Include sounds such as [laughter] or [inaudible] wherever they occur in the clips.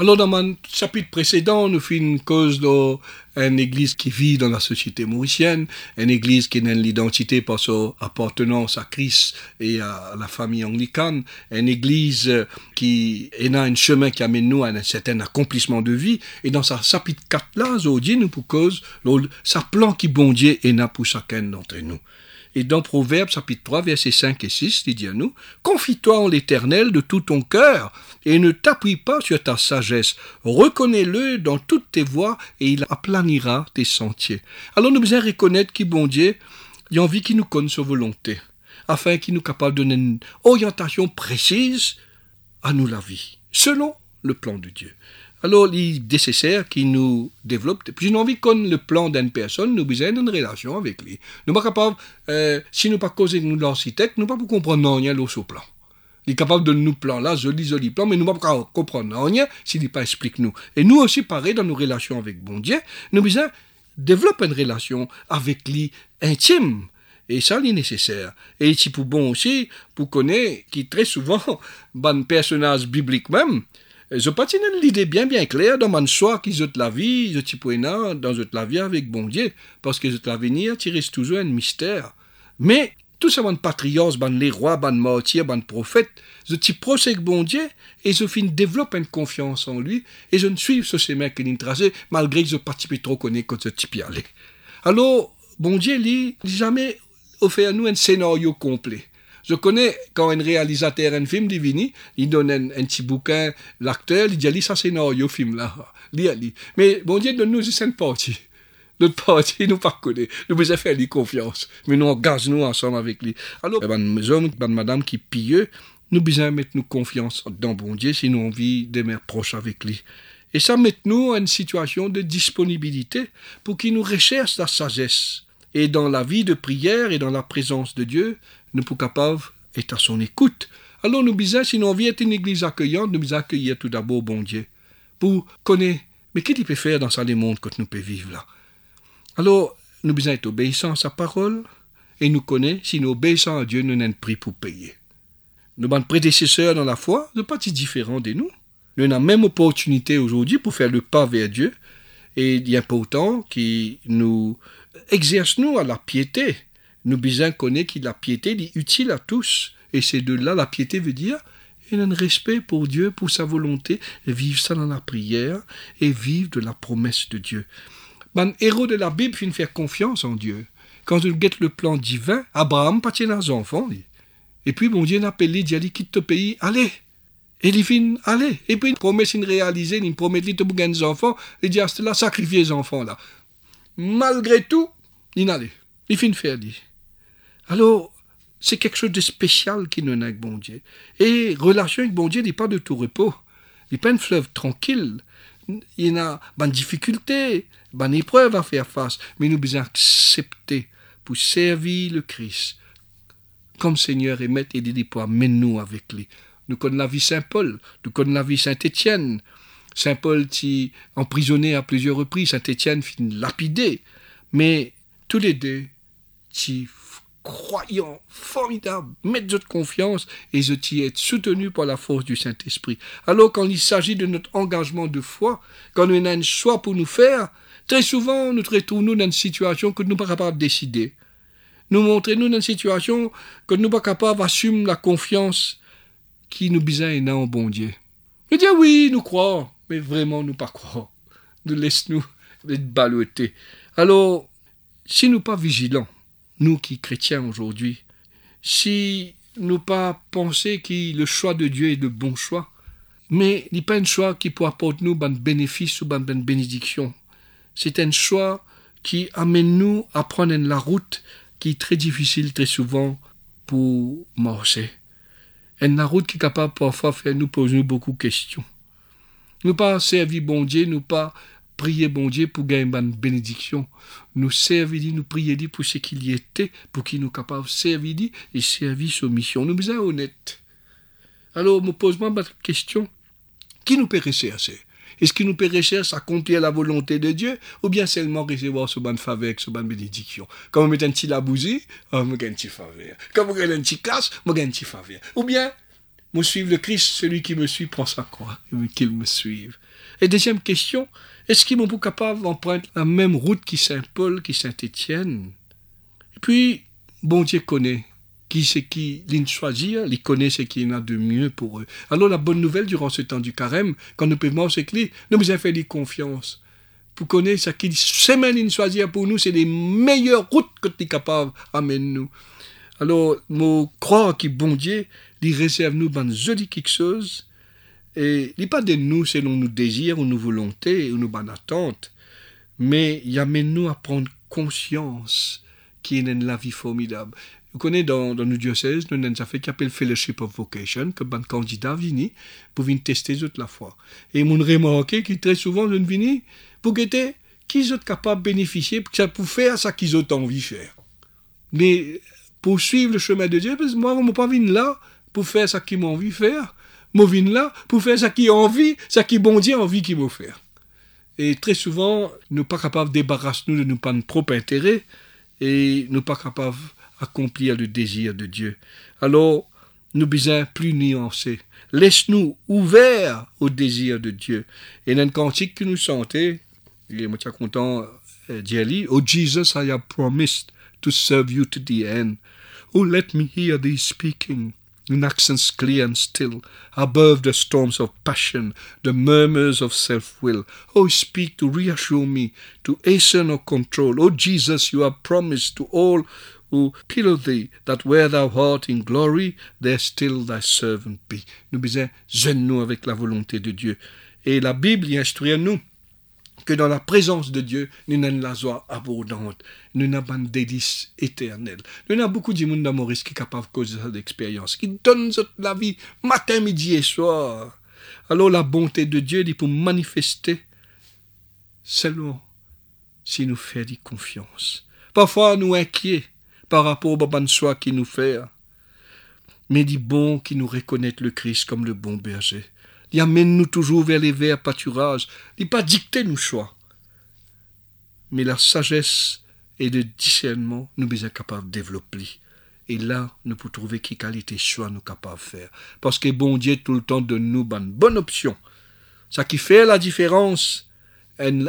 Alors, dans mon chapitre précédent, nous faisons une cause d'une église qui vit dans la société mauricienne, une église qui a une identité par son appartenance à Christ et à la famille anglicane, une église qui est un chemin qui amène nous à un certain accomplissement de vie. Et dans sa chapitre 4 là, Zodi nous pour cause, sa plan qui bon Dieu est là pour chacun d'entre nous. Et dans Proverbes chapitre 3 versets 5 et 6, il dit à nous, Confie-toi en l'Éternel de tout ton cœur, et ne t'appuie pas sur ta sagesse. Reconnais-le dans toutes tes voies, et il aplanira tes sentiers. Alors nous devons reconnaître qu'il bon Dieu, il envie qu'il nous connaisse sa volonté, afin qu'il nous capable de donner une orientation précise à nous la vie, selon le plan de Dieu. Alors, il est nécessaire qu'il nous développe. Puis, j'ai envie qu'on le plan d'une personne, nous besoin d'une relation avec lui. Nous pas capable, euh, si nous pas causer nous l'architecte, nous pas pour comprendre rien au plan. Il est capable de nous plan là, joli, joli plan, mais nous pas comprendre rien s'il n'est pas explique nous. Et nous aussi, pareil, dans nos relations avec bon Dieu, nous besoin développer une relation avec lui intime. Et ça, c'est nécessaire. Et c'est pour bon aussi, pour connaître qui très souvent, [laughs] un personnage biblique même, je patine l'idée bien bien claire dans mon choix qui zot la vie, je t'y dans zot la vie avec bon Dieu, parce que zot l'avenir, tu reste toujours un mystère. Mais, tout ça, mon patriote, ban les rois, ban martyrs, ban prophètes, je t'y procède bon Dieu, et je fin développe une confiance en lui, et je ne suis ce chemin qu'il tracé, malgré que je participe trop connais quand je t'y aller. Alors, bon Dieu, lui, jamais offert à nous un scénario complet. Je connais quand un réalisateur un film divini, il donne un, petit bouquin, l'acteur, il dit, ça c'est un film là. Mais bon Dieu donne-nous une partie. Notre partie, [laughs] nous pas connaît. Nous besoin faire lui confiance. Mais nous engage nous ensemble avec lui. Alors, mes hommes, madame qui pillent, nous besoin mettre nous confiance dans bon Dieu si nous envie d'aimer proche avec lui. Et ça met nous à une situation de disponibilité pour qu'il nous recherche la sagesse. Et dans la vie de prière et dans la présence de Dieu, nous sommes capables d'être à son écoute. Alors nous disons, si nous être une église accueillante, nous accueillir tout d'abord bon Dieu. Pour connaître, mais qu'est-ce qu'il peut faire dans ce monde que nous pouvons vivre là? Alors, nous devons être obéissants à sa parole, et nous connaissons, si nous obéissons à Dieu, nous n'avons prix pour payer. Nos prédécesseurs dans la foi ne sont pas si différents de nous. Nous avons la même opportunité aujourd'hui pour faire le pas vers Dieu, et il est important qu'il nous exerce nous à la piété, nous besoin connaître que la piété est utile à tous. Et c'est de là, la piété veut dire il a un respect pour Dieu, pour sa volonté, et vivre ça dans la prière, et vivre de la promesse de Dieu. Ben, héros de la Bible finit faire confiance en Dieu. Quand il guette le plan divin, Abraham pas ses enfants. Et puis, bon Dieu n'a appelé, il dit, quitte ton pays, allez. Et il finit, allez. Et puis, une promesse une réalisée, une promesse de bouger des enfants, il dit, à cela, sacrifier les enfants, là. Malgré tout, il allait. Il finit faire, dit. Alors, c'est quelque chose de spécial qui nous a avec bon Dieu. Et relation avec bon Dieu n'est pas de tout repos. Il n'est pas un fleuve tranquille. Il y a une difficulté, une épreuve à faire face. Mais nous devons accepter pour servir le Christ comme Seigneur et Maître et dit pour nous avec lui. Nous connaissons la vie Saint-Paul, nous connaissons la vie Saint-Étienne. Saint-Paul qui emprisonné à plusieurs reprises, Saint-Étienne finit lapidé. Mais tous les deux, qui croyant, formidable, mettre de confiance et je t'y être soutenu par la force du Saint-Esprit. Alors quand il s'agit de notre engagement de foi, quand nous avons un choix pour nous faire, très souvent nous retrouvons dans une situation que nous ne sommes pas capables de décider. Nous montrons nous dans une situation que nous ne sommes pas capables d'assumer la confiance qui nous besoin en bon Dieu. Nous disons oui, nous croyons, mais vraiment nous pas croire. Nous laissons nous être ballottés. Alors, si nous pas vigilants, nous qui chrétiens aujourd'hui, si nous pas penser que le choix de Dieu est le bon choix, mais il n'est pas un choix qui peut apporter nous un bénéfice ou une bénédiction. C'est un choix qui amène nous à prendre la route qui est très difficile très souvent pour marcher. Une route qui est capable parfois de nous poser beaucoup de questions. Nous pas servir bon Dieu, nous pas prier bon Dieu pour gagner une bénédiction. Nous servir, nous prier pour ce qu'il y était, pour qu'il nous capable de servir et servir sa mission. Nous sommes honnêtes. Alors, me pose-moi une question. Qui nous peut assez Est-ce qu'il nous peut à accomplir la volonté de Dieu ou bien seulement recevoir ce bonne faveur, ce bonne bénédiction? Quand on met un petit labousi, on me gagne un petit faveur. Quand on met un petit casse, on gagne un petit faveur. Ou bien, moi suivre le Christ, celui qui me suit prend sa croix, qu'il me suive. Et deuxième question, est-ce qu'ils m'ont capable d'emprunter la même route qui Saint-Paul, qui Saint-Étienne Et puis, bon Dieu connaît qui c'est qui l'in choisir, il connaît ce qu'il y en a de mieux pour eux. Alors la bonne nouvelle durant ce temps du carême, quand nous pouvons c'est que nous nous avons fait confiance. Pour connaître ce qu'il semaine in choisir pour nous, c'est les meilleures routes que tu es capable d'amener nous. Alors, moi, croire que bon Dieu, il réserve nous ban joli quelque chose, et il pas de nous selon nos désirs ou nos volontés ou nos bonnes attentes, mais il amène nous à prendre conscience qu'il y a la vie formidable. Vous connaissez dans, dans nos diocèses, nous avons fait qui appelle Fellowship of Vocation, que ban candidat vini pour venir tester toute la foi. Et mon remarqué que très souvent, je vini pour guetter qui sont capables de bénéficier pour faire ce qu'ils ont envie de faire. Mais pour suivre le chemin de Dieu, parce que moi, je ne pas venir là pour faire ce qu'ils m'ont envie de faire. Je là pour faire ce qu'ils ont envie, ce qui bon a envie m'ont faire. Et très souvent, nous pas capables de débarrasser nous de nos propres intérêts et nous pas capables d'accomplir le désir de Dieu. Alors, nous besoin plus nuancés. Laisse-nous ouverts au désir de Dieu. Et dans le cantique que nous chantons, je suis content euh, d'y Oh Jesus, I have promised to serve you to the end. Oh, let me hear thee speaking in accents clear and still, above the storms of passion, the murmurs of self-will. Oh, speak to reassure me, to hasten or control. Oh, Jesus, you have promised to all who pillow thee, that where thou art in glory, there still thy servant be. Nous besoin, nous avec la volonté de Dieu. Et la Bible y instruit à nous que dans la présence de Dieu, nous avons la joie abondante, nous avons un délice éternel. Nous avons beaucoup de monde dans qui est capable de causer cette expérience, qui donne la vie matin, midi et soir. Alors la bonté de Dieu dit pour manifester seulement si nous faisons confiance. Parfois nous inquiets par rapport au bon soi qui nous fait, mais dit bon qui nous reconnaît le Christ comme le bon berger. Il amène-nous toujours vers les verts pâturages. Il pas dicter nos choix. Mais la sagesse et le discernement, nous sommes capables de développer. Et là, nous pouvons trouver quelle qualité choix nous capables de faire. Parce que bon Dieu tout le temps donne nous une bonne option. Ça qui fait la différence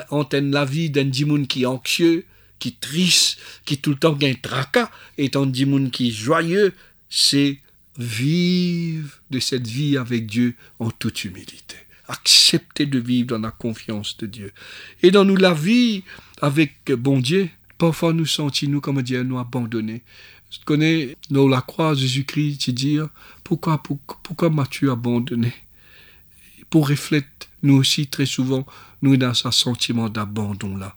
entre la vie d'un dimoun qui est anxieux, qui triste, qui tout le temps gagne tracas, et un dimoun qui est joyeux, c'est Vive de cette vie avec Dieu en toute humilité. Accepter de vivre dans la confiance de Dieu. Et dans nous la vie avec bon Dieu, parfois nous sentons nous comme Dieu nous abandonner. Tu connais, dans la croix, Jésus-Christ, dis, pourquoi, pourquoi, pourquoi m'as-tu abandonné? Pour refléter, nous aussi, très souvent, nous dans ce sentiment d'abandon là.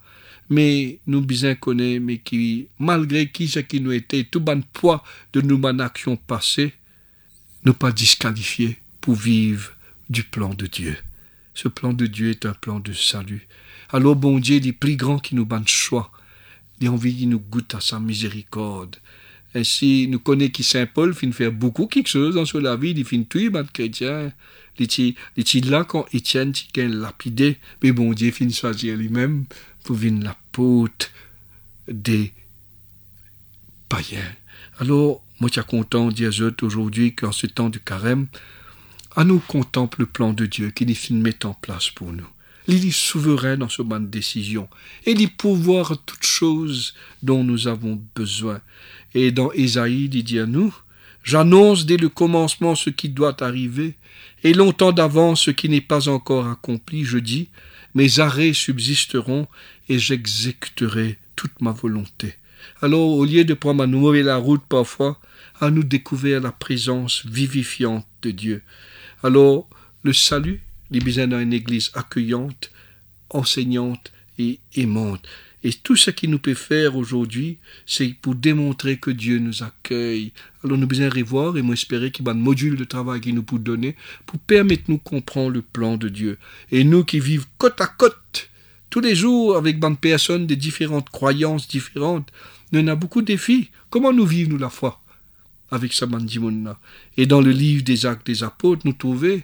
Mais nous bien connaît, mais qui, malgré qui ce qui nous était, tout bon poids de nos actions passées, ne pas disqualifier pour vivre du plan de Dieu. Ce plan de Dieu est un plan de salut. Alors, bon Dieu, il est plus grand qui nous banne choix. Il envie qu'il nous goûte à sa miséricorde. Ainsi, nous connaissons qui Saint Paul fin faire beaucoup quelque chose dans la vie, il fin tuer les chrétiens. Il est là quand Étienne qui lapidé, mais bon Dieu fin choisir lui-même pour venir la pote des païens. Alors, moi, suis content dire aujourd'hui qu'en ce temps du carême, à nous contemple le plan de Dieu qu'il est met en place pour nous. Il est souverain dans ce de décision. Et il pouvoir toutes choses dont nous avons besoin. Et dans Ésaïe, dit à nous, J'annonce dès le commencement ce qui doit arriver, et longtemps d'avance ce qui n'est pas encore accompli, je dis, mes arrêts subsisteront, et j'exécuterai toute ma volonté. Alors, au lieu de prendre à nous la route parfois, à nous découvrir la présence vivifiante de Dieu. Alors, le salut, il besoin d'une église accueillante, enseignante et aimante. Et tout ce qu'il nous peut faire aujourd'hui, c'est pour démontrer que Dieu nous accueille. Alors nous besoin revoir et moi espérer qu'il y a un module de travail qu'il nous peut donner pour permettre nous comprendre le plan de Dieu. Et nous qui vivons côte à côte, tous les jours avec des personnes de différentes croyances différentes, nous avons beaucoup de défis. Comment nous vivons nous la foi avec ce là Et dans le livre des actes des apôtres, nous trouvons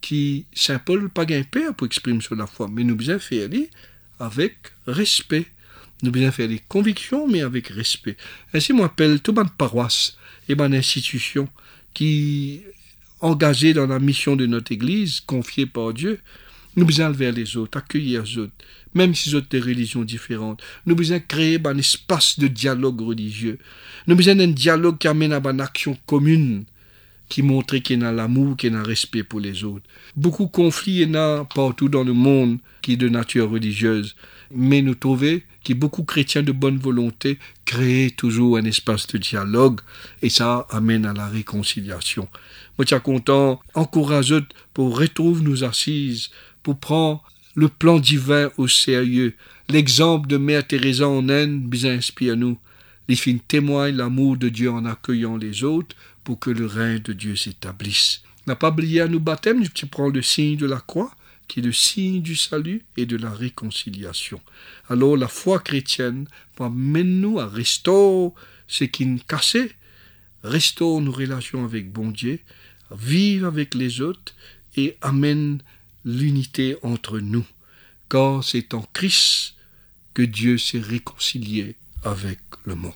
que Saint Paul pas un père pour exprimer sur la foi, mais nous besoin faire avec respect. Nous besoin faire des convictions, mais avec respect. Ainsi, moi, appelle toute ma paroisse et mon institution qui engagés dans la mission de notre Église, confiée par Dieu, nous besoin vers les autres, accueillir les autres, même si ont des religions différentes. Nous besoin créer un espace de dialogue religieux. Nous besoin d'un dialogue qui amène à une action commune, qui montre qu'il y a l'amour, qu'il y a un respect pour les autres. Beaucoup de conflits il y en a partout dans le monde qui est de nature religieuse. Mais nous trouvons que beaucoup de chrétiens de bonne volonté créent toujours un espace de dialogue et ça amène à la réconciliation. Moi, je suis content, encourageux pour retrouver nos assises, pour prendre le plan divin au sérieux. L'exemple de Mère Teresa en Inde bien inspire nous. Les filles témoignent l'amour de Dieu en accueillant les autres pour que le règne de Dieu s'établisse. N'a pas oublié à nous baptême, tu prends le signe de la croix, qui est le signe du salut et de la réconciliation. Alors la foi chrétienne amène-nous à restaurer ce qui nous cassait, restaure nos relations avec bon Dieu, vivre avec les autres et amène l'unité entre nous, car c'est en Christ que Dieu s'est réconcilié avec le monde.